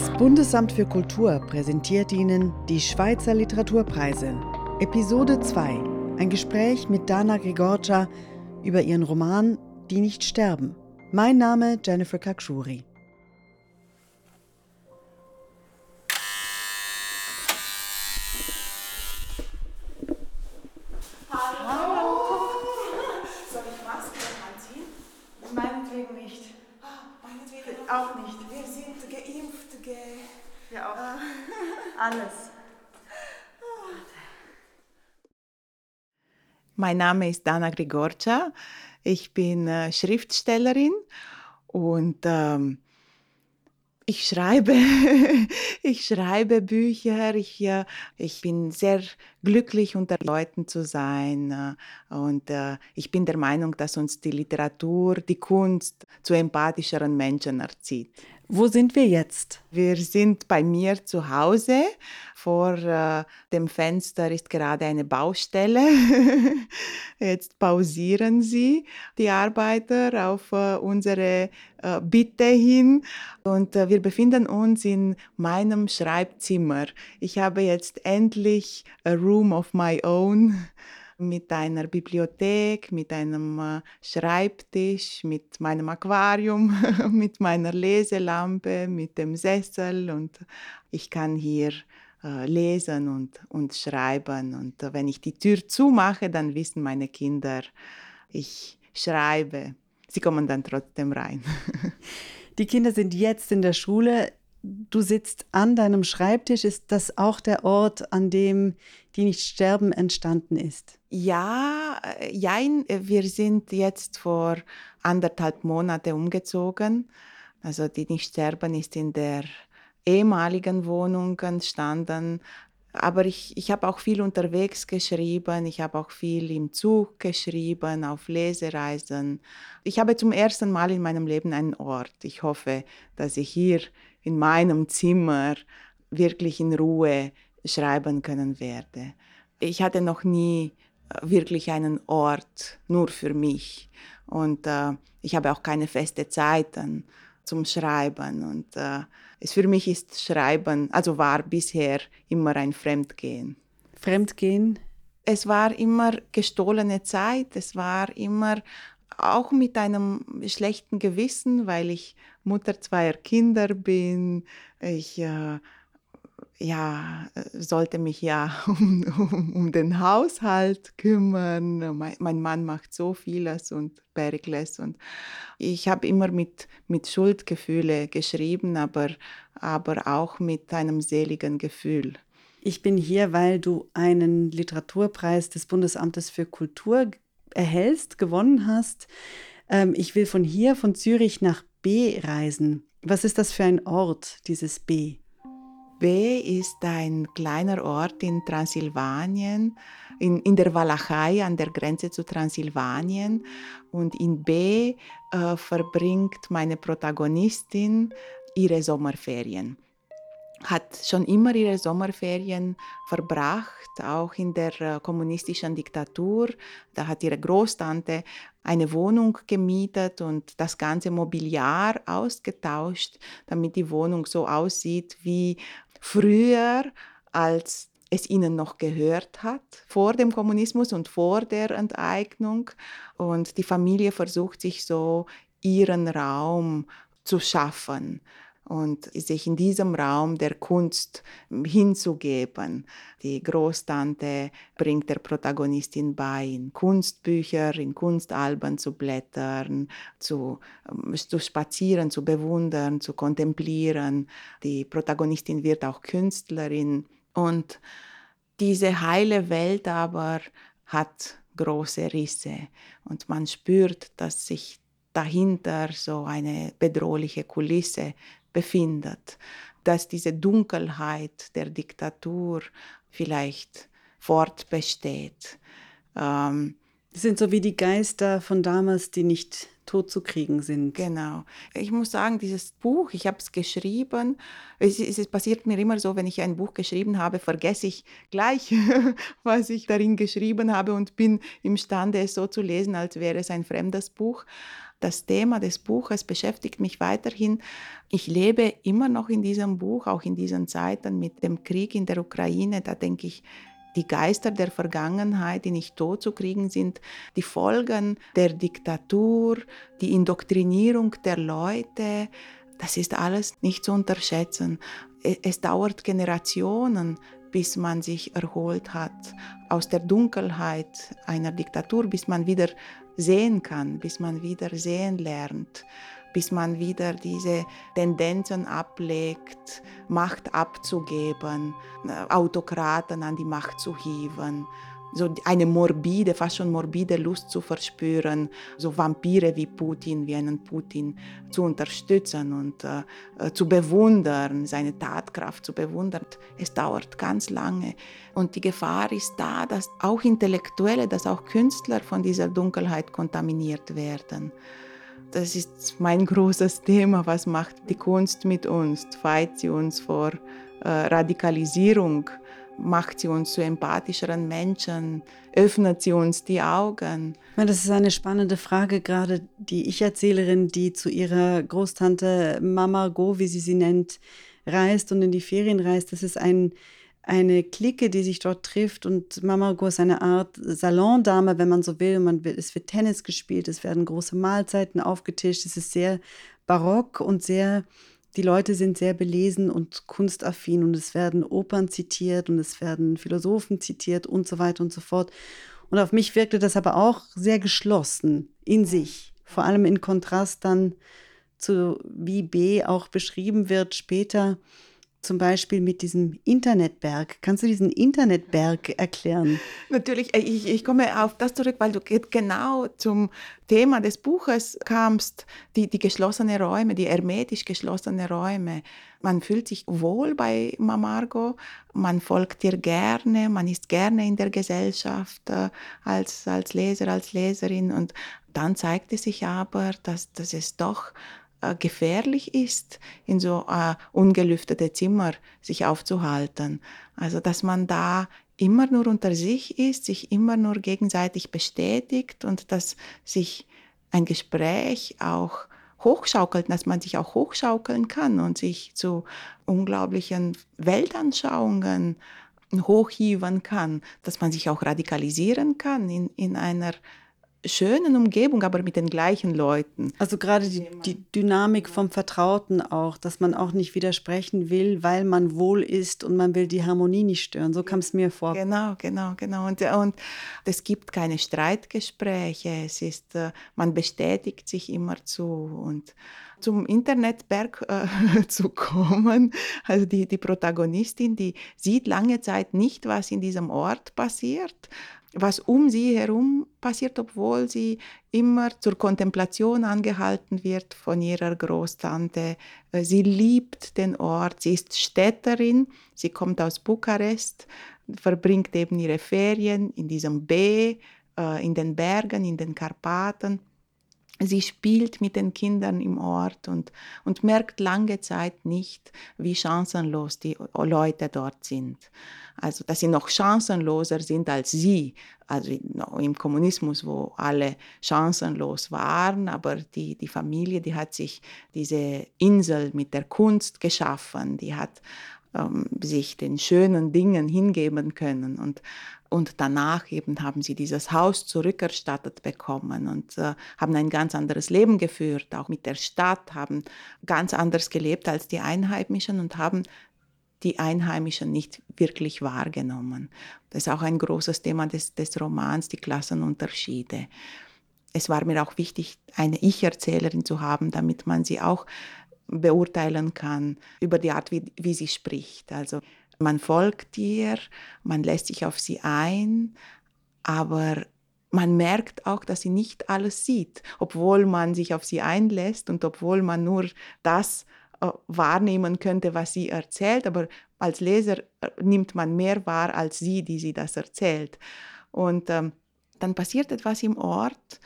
Das Bundesamt für Kultur präsentiert Ihnen die Schweizer Literaturpreise. Episode 2. Ein Gespräch mit Dana Grigorcia über ihren Roman Die nicht sterben. Mein Name Jennifer Kakshuri. Alles. Mein Name ist Dana Grigorcia. Ich bin äh, Schriftstellerin und ähm, ich schreibe, ich schreibe Bücher. Ich, äh, ich bin sehr glücklich, unter Leuten zu sein. Äh, und äh, ich bin der Meinung, dass uns die Literatur, die Kunst zu empathischeren Menschen erzieht. Wo sind wir jetzt? Wir sind bei mir zu Hause. Vor äh, dem Fenster ist gerade eine Baustelle. jetzt pausieren sie, die Arbeiter, auf äh, unsere äh, Bitte hin. Und äh, wir befinden uns in meinem Schreibzimmer. Ich habe jetzt endlich a room of my own mit einer Bibliothek, mit einem äh, Schreibtisch, mit meinem Aquarium, mit meiner Leselampe, mit dem Sessel und ich kann hier äh, lesen und, und schreiben. Und äh, wenn ich die Tür zumache, dann wissen meine Kinder, ich schreibe. Sie kommen dann trotzdem rein. Die Kinder sind jetzt in der Schule. Du sitzt an deinem Schreibtisch. Ist das auch der Ort, an dem die nicht sterben entstanden ist? Ja, äh, jein, wir sind jetzt vor anderthalb Monaten umgezogen. Also die nicht sterben ist in der ehemaligen Wohnung entstanden. Aber ich, ich habe auch viel unterwegs geschrieben, ich habe auch viel im Zug geschrieben, auf Lesereisen. Ich habe zum ersten Mal in meinem Leben einen Ort. Ich hoffe, dass ich hier in meinem Zimmer wirklich in Ruhe schreiben können werde. Ich hatte noch nie wirklich einen Ort nur für mich. Und äh, ich habe auch keine feste Zeiten zum Schreiben. Und äh, es für mich ist Schreiben, also war bisher immer ein Fremdgehen. Fremdgehen? Es war immer gestohlene Zeit, es war immer auch mit einem schlechten Gewissen, weil ich Mutter zweier Kinder bin. Ich äh, ja, sollte mich ja um, um, um den Haushalt kümmern. Mein, mein, Mann macht so vieles und Perikles und ich habe immer mit, mit Schuldgefühle geschrieben, aber, aber auch mit einem seligen Gefühl. Ich bin hier, weil du einen Literaturpreis des Bundesamtes für Kultur erhältst, gewonnen hast. Ähm, ich will von hier, von Zürich nach B reisen. Was ist das für ein Ort, dieses B? B ist ein kleiner Ort in Transsilvanien, in, in der Walachei an der Grenze zu Transsilvanien. Und in B äh, verbringt meine Protagonistin ihre Sommerferien hat schon immer ihre Sommerferien verbracht, auch in der äh, kommunistischen Diktatur. Da hat ihre Großtante eine Wohnung gemietet und das ganze Mobiliar ausgetauscht, damit die Wohnung so aussieht wie früher, als es ihnen noch gehört hat, vor dem Kommunismus und vor der Enteignung. Und die Familie versucht sich so ihren Raum zu schaffen und sich in diesem Raum der Kunst hinzugeben. Die Großtante bringt der Protagonistin bei, in Kunstbücher, in Kunstalben zu blättern, zu, ähm, zu spazieren, zu bewundern, zu kontemplieren. Die Protagonistin wird auch Künstlerin und diese heile Welt aber hat große Risse und man spürt, dass sich dahinter so eine bedrohliche Kulisse befindet, dass diese Dunkelheit der Diktatur vielleicht fortbesteht. Ähm, das sind so wie die Geister von damals, die nicht tot zu kriegen sind. Genau. Ich muss sagen, dieses Buch, ich habe es geschrieben. Es, es, passiert mir immer so, wenn ich ein Buch geschrieben habe, vergesse ich gleich, was ich darin geschrieben habe und bin imstande, es so zu lesen, als wäre es ein fremdes Buch. Das Thema des Buches beschäftigt mich weiterhin. Ich lebe immer noch in diesem Buch, auch in diesen Zeiten mit dem Krieg in der Ukraine. Da denke ich, die Geister der Vergangenheit, die nicht tot zu kriegen sind, die Folgen der Diktatur, die Indoktrinierung der Leute, das ist alles nicht zu unterschätzen. E, es dauert Generationen, bis man sich erholt hat aus der Dunkelheit einer Diktatur, bis man wieder sehen kann, bis man wieder sehen lernt, bis man wieder diese Tendenzen ablegt, Macht abzugeben, Autokraten an die Macht zu hieven so eine morbide, fast schon morbide Lust zu verspüren, so Vampire wie Putin, wie einen Putin zu unterstützen und äh, zu bewundern, seine Tatkraft zu bewundern. Es dauert ganz lange und die Gefahr ist da, dass auch Intellektuelle, dass auch Künstler von dieser Dunkelheit kontaminiert werden. Das ist mein großes Thema. Was macht die Kunst mit uns? Feit sie uns vor äh, Radikalisierung? Macht sie uns zu empathischeren Menschen, öffnet sie uns die Augen. Das ist eine spannende Frage, gerade die Ich-Erzählerin, die zu ihrer Großtante Mama Go, wie sie sie nennt, reist und in die Ferien reist. Das ist ein, eine Clique, die sich dort trifft und Mama Go ist eine Art Salondame, wenn man so will. Man will. Es wird Tennis gespielt, es werden große Mahlzeiten aufgetischt, es ist sehr barock und sehr die Leute sind sehr belesen und kunstaffin und es werden Opern zitiert und es werden Philosophen zitiert und so weiter und so fort. Und auf mich wirkte das aber auch sehr geschlossen in sich, vor allem in Kontrast dann zu, wie B auch beschrieben wird später, zum Beispiel mit diesem Internetberg. Kannst du diesen Internetberg erklären? Natürlich, äh, ich, ich komme auf das zurück, weil du genau zum Thema des Buches kamst, die, die geschlossenen Räume, die hermetisch geschlossenen Räume. Man fühlt sich wohl bei Mamargo, man folgt dir gerne, man ist gerne in der Gesellschaft äh, als, als Leser, als Leserin und dann zeigte sich aber, dass, dass es doch gefährlich ist, in so äh, ungelüftete Zimmer sich aufzuhalten. Also dass man da immer nur unter sich ist, sich immer nur gegenseitig bestätigt und dass sich ein Gespräch auch hochschaukelt, dass man sich auch hochschaukeln kann und sich zu unglaublichen Weltanschauungen hochhievern kann, dass man sich auch radikalisieren kann in, in einer schönen Umgebung, aber mit den gleichen Leuten. Also gerade die, die, Dynamik vom Vertrauten auch, dass man auch nicht widersprechen will, weil man wohl ist und man will die Harmonie nicht stören. So kam es mir vor. Genau, genau, genau. Und, und es gibt keine Streitgespräche. Es ist, äh, man bestätigt sich immer zu und zum Internetberg äh, zu kommen. Also die, die Protagonistin, die sieht lange Zeit nicht, was in diesem Ort passiert, was um sie herum passiert, obwohl sie immer zur Kontemplation angehalten wird von ihrer Großtante. Äh, sie liebt den Ort, sie ist Städterin, sie kommt aus Bukarest, verbringt eben ihre Ferien in diesem B, äh, in den Bergen, in den Karpaten Sie spielt mit den Kindern im Ort und, und merkt lange Zeit nicht, wie chancenlos die Leute dort sind. Also, dass sie noch chancenloser sind als sie, also im Kommunismus, wo alle chancenlos waren, aber die, die Familie, die hat sich diese Insel mit der Kunst geschaffen, die hat ähm, sich den schönen Dingen hingeben können. Und, und danach eben haben sie dieses Haus zurückerstattet bekommen und äh, haben ein ganz anderes Leben geführt, auch mit der Stadt, haben ganz anders gelebt als die Einheimischen und haben die Einheimischen nicht wirklich wahrgenommen. Das ist auch ein großes Thema des, des Romans, die Klassenunterschiede. Es war mir auch wichtig, eine Ich-Erzählerin zu haben, damit man sie auch beurteilen kann über die Art, wie, wie sie spricht. Also man folgt ihr, man lässt sich auf sie ein, aber man merkt auch, dass sie nicht alles sieht, obwohl man sich auf sie einlässt und obwohl man nur das äh, wahrnehmen könnte, was sie erzählt, aber als Leser äh, nimmt man mehr wahr als sie, die sie das erzählt. Und ähm, dann passiert etwas im Ort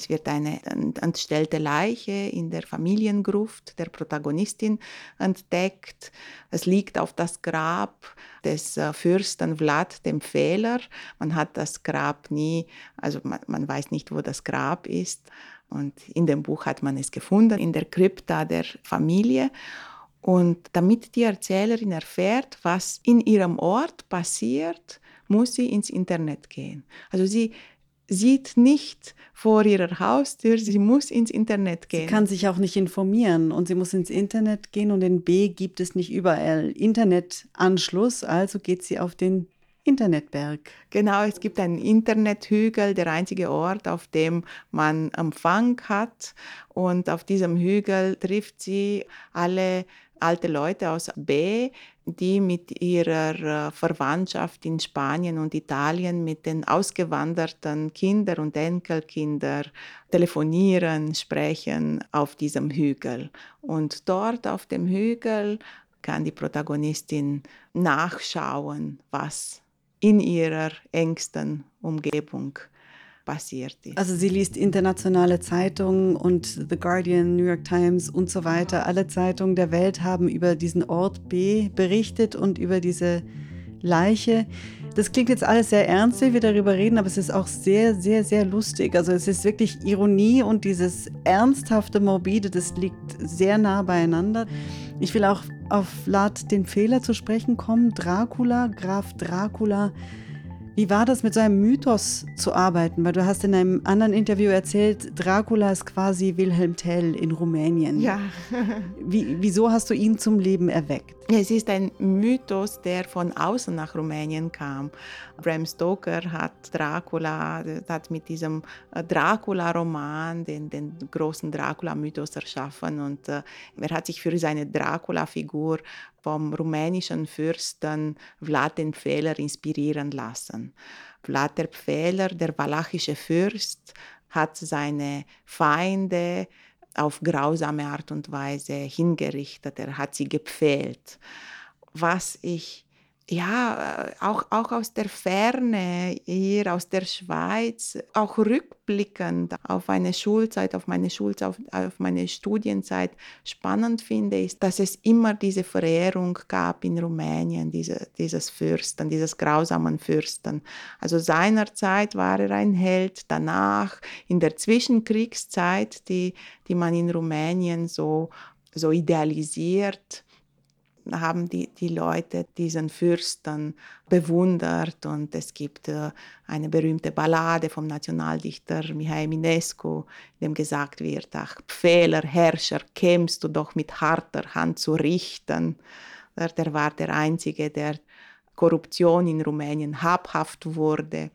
es wird eine entstellte Leiche in der Familiengruft der Protagonistin entdeckt. Es liegt auf das Grab des äh, Fürsten Vlad dem Fehler. Man hat das Grab nie, also man, man weiß nicht, wo das Grab ist. Und in dem Buch hat man es gefunden, in der Krypta der Familie. Und damit die Erzählerin erfährt, was in ihrem Ort passiert, muss sie ins Internet gehen. Also sie sieht nicht vor ihrer Haustür, sie muss ins Internet gehen. Sie kann sich auch nicht informieren und sie muss ins Internet gehen und in B gibt es nicht überall Internetanschluss, also geht sie auf den Internetberg. Genau, es gibt einen Internethügel, der einzige Ort, auf dem man Empfang hat. Und auf diesem Hügel trifft sie alle alte Leute aus B, die mit ihrer äh, Verwandtschaft in Spanien und Italien mit den ausgewanderten Kindern und Enkelkindern telefonieren, sprechen auf diesem Hügel. Und dort auf dem Hügel kann die Protagonistin nachschauen, was in ihrer engsten Umgebung passiert ist. Also sie liest internationale Zeitungen und The Guardian, New York Times und so weiter. Alle Zeitungen der Welt haben über diesen Ort B berichtet und über diese Leiche. Das klingt jetzt alles sehr ernst, wie wir darüber reden, aber es ist auch sehr, sehr, sehr lustig. Also es ist wirklich Ironie und dieses ernsthafte, morbide, das liegt sehr nah beieinander. Ich will auch auf Vlad den Fehler zu sprechen kommen. Dracula, Graf Dracula wie war das mit so einem Mythos zu arbeiten? Weil du hast in einem anderen Interview erzählt, Dracula ist quasi Wilhelm Tell in Rumänien. Ja. Wie, wieso hast du ihn zum Leben erweckt? Es ist ein Mythos, der von außen nach Rumänien kam. Bram Stoker hat Dracula, hat mit diesem äh, Dracula-Roman den, den großen Dracula-Mythos erschaffen und äh, er hat sich für seine Dracula-Figur vom rumänischen Fürsten Vlad den Pfähler inspirieren lassen. Vlad der Pfähler, der walachische Fürst, hat seine Feinde auf grausame Art und Weise hingerichtet, er hat sie gepfählt. Was ich ja, äh, auch, auch aus der Ferne, hier aus der Schweiz, auch rückblickend auf eine Schulzeit, auf meine Schulzeit, auf, auf meine Studienzeit spannend finde, ist, dass es immer diese Verehrung gab in Rumänien, diese, dieses Fürsten, dieses grausamen Fürsten. Also seinerzeit war er ein Held, danach in der Zwischenkriegszeit, die, die man in Rumänien so, so idealisiert, haben die, die Leute diesen Fürsten bewundert und es gibt äh, eine berühmte Ballade vom Nationaldichter Mihai Minescu, in dem gesagt wird, ach, Pfähler, Herrscher, kämst du doch mit harter Hand zu richten. Der war der Einzige, der Korruption in Rumänien habhaft wurde.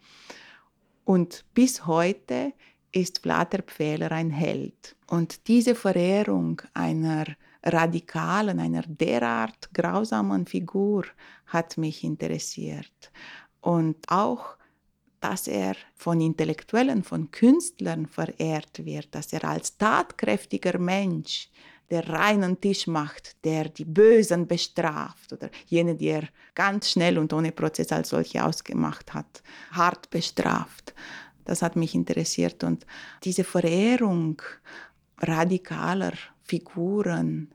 Und bis heute ist Vlater Pfähler ein Held. Und diese Verehrung einer radikalen, einer derart grausamen Figur hat mich interessiert. Und auch, dass er von Intellektuellen, von Künstlern verehrt wird, dass er als tatkräftiger Mensch der reinen Tisch macht, der die Bösen bestraft oder jene, die er ganz schnell und ohne Prozess als solche ausgemacht hat, hart bestraft. Das hat mich interessiert und diese Verehrung radikaler Figuren,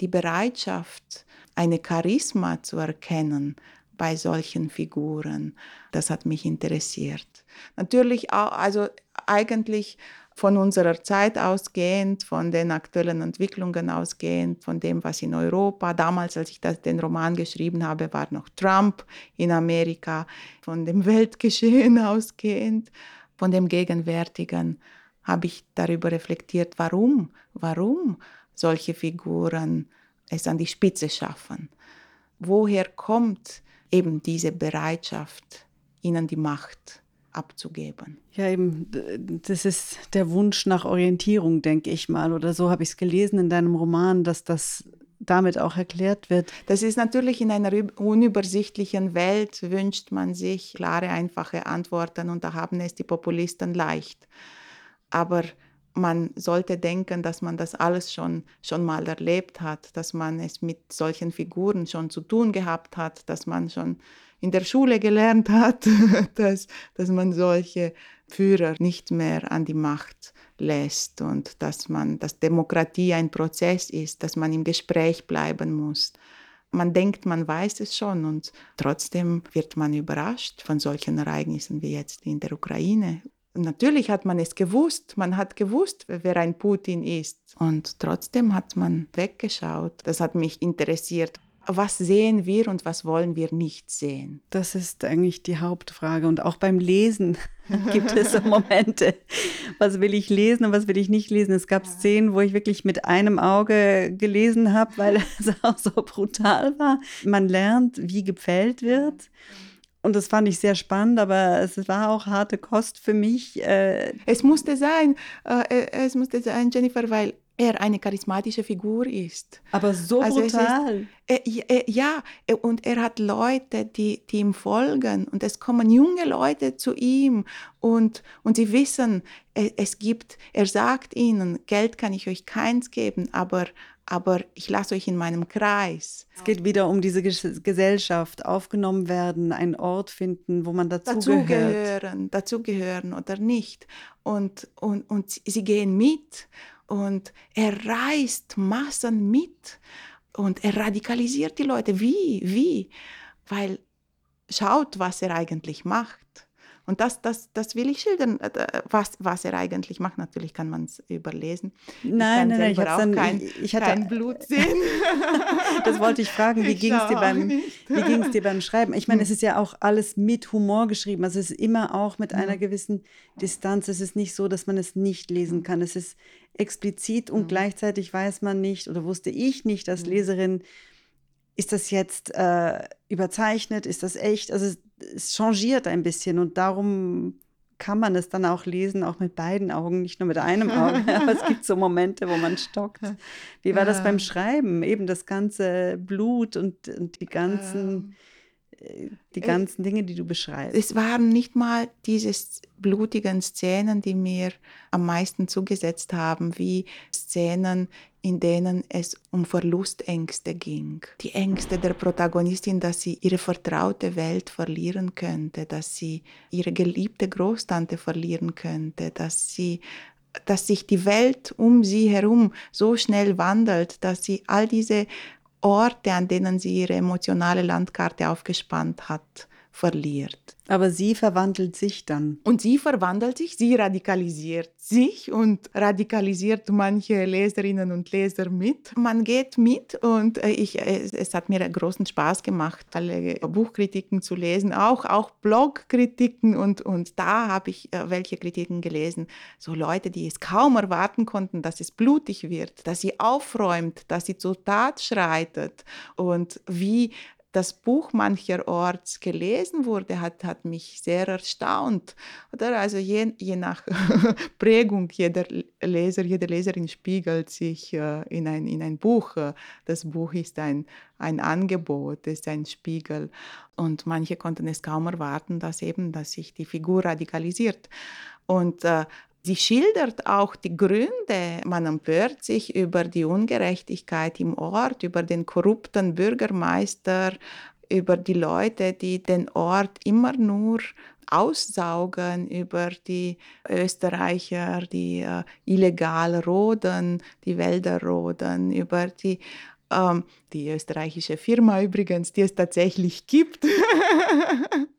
die Bereitschaft, eine Charisma zu erkennen bei solchen Figuren, das hat mich interessiert. Natürlich auch, also eigentlich von unserer Zeit ausgehend, von den aktuellen Entwicklungen ausgehend, von dem, was in Europa, damals, als ich das, den Roman geschrieben habe, war noch Trump in Amerika, von dem Weltgeschehen ausgehend, von dem Gegenwärtigen, habe ich darüber reflektiert, warum, warum solche Figuren es an die Spitze schaffen. Woher kommt eben diese Bereitschaft, ihnen die Macht abzugeben? Ja, eben, das ist der Wunsch nach Orientierung, denke ich mal. Oder so habe ich es gelesen in deinem Roman, dass das damit auch erklärt wird. Das ist natürlich in einer unübersichtlichen Welt, wünscht man sich klare, einfache Antworten und da haben es die Populisten leicht. Aber man sollte denken, dass man das alles schon, schon mal erlebt hat, dass man es mit solchen Figuren schon zu tun gehabt hat, dass man schon in der Schule gelernt hat, dass, dass man solche Führer nicht mehr an die Macht lässt und dass man, dass Demokratie ein Prozess ist, dass man im Gespräch bleiben muss. Man denkt, man weiß es schon und trotzdem wird man überrascht von solchen Ereignissen wie jetzt in der Ukraine natürlich hat man es gewusst, man hat gewusst, wer ein Putin ist. Und trotzdem hat man weggeschaut. Das hat mich interessiert. Was sehen wir und was wollen wir nicht sehen? Das ist eigentlich die Hauptfrage. Und auch beim Lesen gibt es so Momente. Was will ich lesen und was will ich nicht lesen? Es gab Szenen, wo ich wirklich mit einem Auge gelesen habe, weil es auch so brutal war. Man lernt, wie gepfählt wird. Und das fand ich sehr spannend, aber es war auch harte Kost für mich. Äh, es musste sein, äh, äh, es musste sein, Jennifer, weil er eine charismatische Figur ist. Aber so also brutal. Ist, äh, ja, und er hat Leute, die, die ihm folgen und es kommen junge Leute zu ihm und, und sie wissen, es gibt, er sagt ihnen, Geld kann ich euch keins geben, aber, aber ich lasse euch in meinem Kreis. Es geht wieder um diese Gesellschaft, aufgenommen werden, einen Ort finden, wo man dazugehört. Dazugehören, dazugehören oder nicht. Und, und, und sie gehen mit und er reißt Massen mit und er radikalisiert die Leute. Wie? Wie? Weil schaut, was er eigentlich macht. Und das, das, das will ich schildern, äh, was, was er eigentlich macht. Natürlich kann man es überlesen. Nein, nein, nein, ich habe kein, ich hatte, kein Blut sehen. das wollte ich fragen, wie ging es dir, beim, dir beim Schreiben? Ich meine, es ist ja auch alles mit Humor geschrieben. Also es ist immer auch mit einer gewissen Distanz. Es ist nicht so, dass man es nicht lesen kann. Es ist explizit und gleichzeitig weiß man nicht oder wusste ich nicht als Leserin, ist das jetzt äh, überzeichnet, ist das echt? Also es, es changiert ein bisschen und darum kann man es dann auch lesen, auch mit beiden Augen, nicht nur mit einem Auge. Aber es gibt so Momente, wo man stockt. Wie war das beim Schreiben? Eben das ganze Blut und, und die ganzen die äh, ganzen Dinge, die du beschreibst. Es waren nicht mal diese blutigen Szenen, die mir am meisten zugesetzt haben, wie Szenen, in denen es um Verlustängste ging. Die Ängste der Protagonistin, dass sie ihre vertraute Welt verlieren könnte, dass sie ihre geliebte Großtante verlieren könnte, dass sie dass sich die Welt um sie herum so schnell wandelt, dass sie all diese Orte, an denen sie ihre emotionale Landkarte aufgespannt hat, verliert. Aber sie verwandelt sich dann. Und sie verwandelt sich, sie radikalisiert sich und radikalisiert manche Leserinnen und Leser mit. Man geht mit und äh, ich, äh, es hat mir großen Spaß gemacht, alle Buchkritiken zu lesen, auch, auch Blogkritiken und, und da habe ich äh, welche Kritiken gelesen. So Leute, die es kaum erwarten konnten, dass es blutig wird, dass sie aufräumt, dass sie zur Tat schreitet und wie das Buch mancherorts gelesen wurde, hat, hat mich sehr erstaunt. Oder? Also je, je nach Prägung jeder Leser, jede Leserin spiegelt sich äh, in, ein, in ein Buch. Das Buch ist ein, ein Angebot, ist ein Spiegel. Und manche konnten es kaum erwarten, dass eben, dass sich die Figur radikalisiert. Und äh, Sie schildert auch die Gründe. Man empört sich über die Ungerechtigkeit im Ort, über den korrupten Bürgermeister, über die Leute, die den Ort immer nur aussaugen über die Österreicher, die äh, illegal roden, die Wälder roden, über die, ähm, die österreichische Firma übrigens, die es tatsächlich gibt.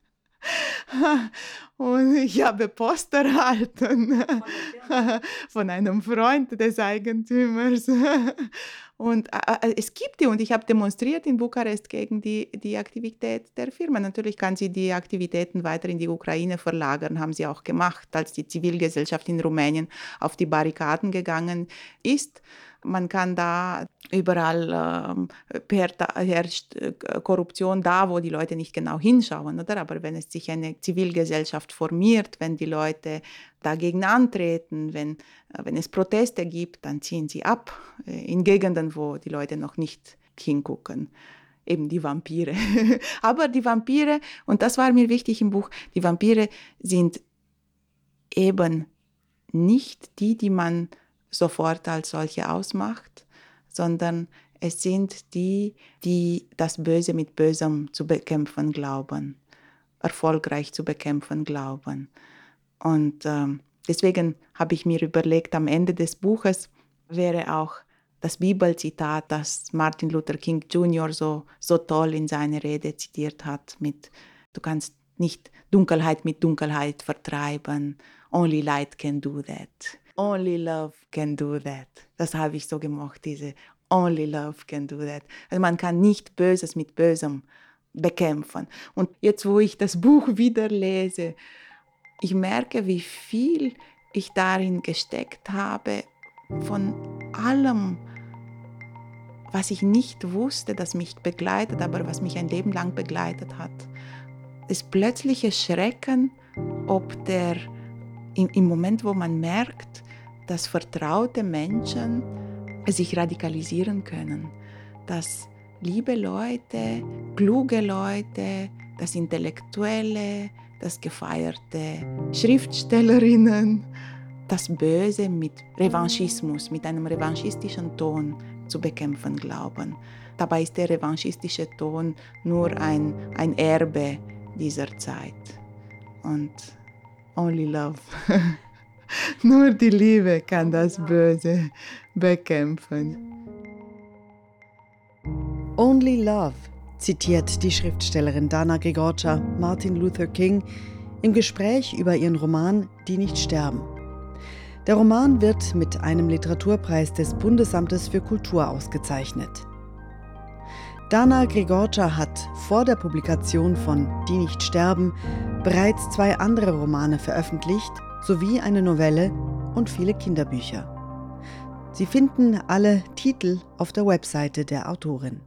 Und ich habe Post erhalten von einem Freund des Eigentümers. Und äh, äh, es gibt die und ich habe demonstriert in Bukarest gegen die, die Aktivität der Firma. Natürlich kann sie die Aktivitäten weiter in die Ukraine verlagern, haben sie auch gemacht, als die Zivilgesellschaft in Rumänien auf die Barrikaden gegangen ist. Man kann da überall äh, herrscht Korruption da, wo die Leute nicht genau hinschauen, oder? Aber wenn es sich eine Zivilgesellschaft formiert, wenn die Leute dagegen antreten, wenn, äh, wenn es Proteste gibt, dann ziehen sie ab äh, in Gegenden, wo die Leute noch nicht hingucken eben die Vampire. Aber die Vampire, und das war mir wichtig im Buch, die Vampire sind eben nicht die, die man sofort als solche ausmacht, sondern es sind die, die das Böse mit Bösem zu bekämpfen glauben, erfolgreich zu bekämpfen glauben. Und ähm, deswegen habe ich mir überlegt, am Ende des Buches wäre auch das Bibelzitat, das Martin Luther King Jr. so, so toll in seiner Rede zitiert hat, mit Du kannst nicht Dunkelheit mit Dunkelheit vertreiben. Only light can do that. Only love can do that. Das habe ich so gemacht, diese Only love can do that. Also man kann nicht Böses mit Bösem bekämpfen. Und jetzt, wo ich das Buch wieder lese, ich merke, wie viel ich darin gesteckt habe von allem, was ich nicht wusste, das mich begleitet, aber was mich ein Leben lang begleitet hat. Das plötzliche Schrecken, ob der im, Moment, wo man merkt, dass vertraute Menschen sich radikalisieren können, dass liebe Leute, kluge Leute, das Intellektuelle, das gefeierte Schriftstellerinnen, das Böse mit Revanchismus, mit einem revanchistischen Ton zu bekämpfen glauben. Dabei ist der revanchistische Ton nur ein, ein Erbe dieser Zeit. Und only love. nur die Liebe kann das Böse bekämpfen. Only Love zitiert die Schriftstellerin Dana Gregorcha Martin Luther King im Gespräch über ihren Roman Die nicht sterben. Der Roman wird mit einem Literaturpreis des Bundesamtes für Kultur ausgezeichnet. Dana Gregorcha hat vor der Publikation von Die nicht sterben bereits zwei andere Romane veröffentlicht sowie eine Novelle und viele Kinderbücher. Sie finden alle Titel auf der Webseite der Autorin.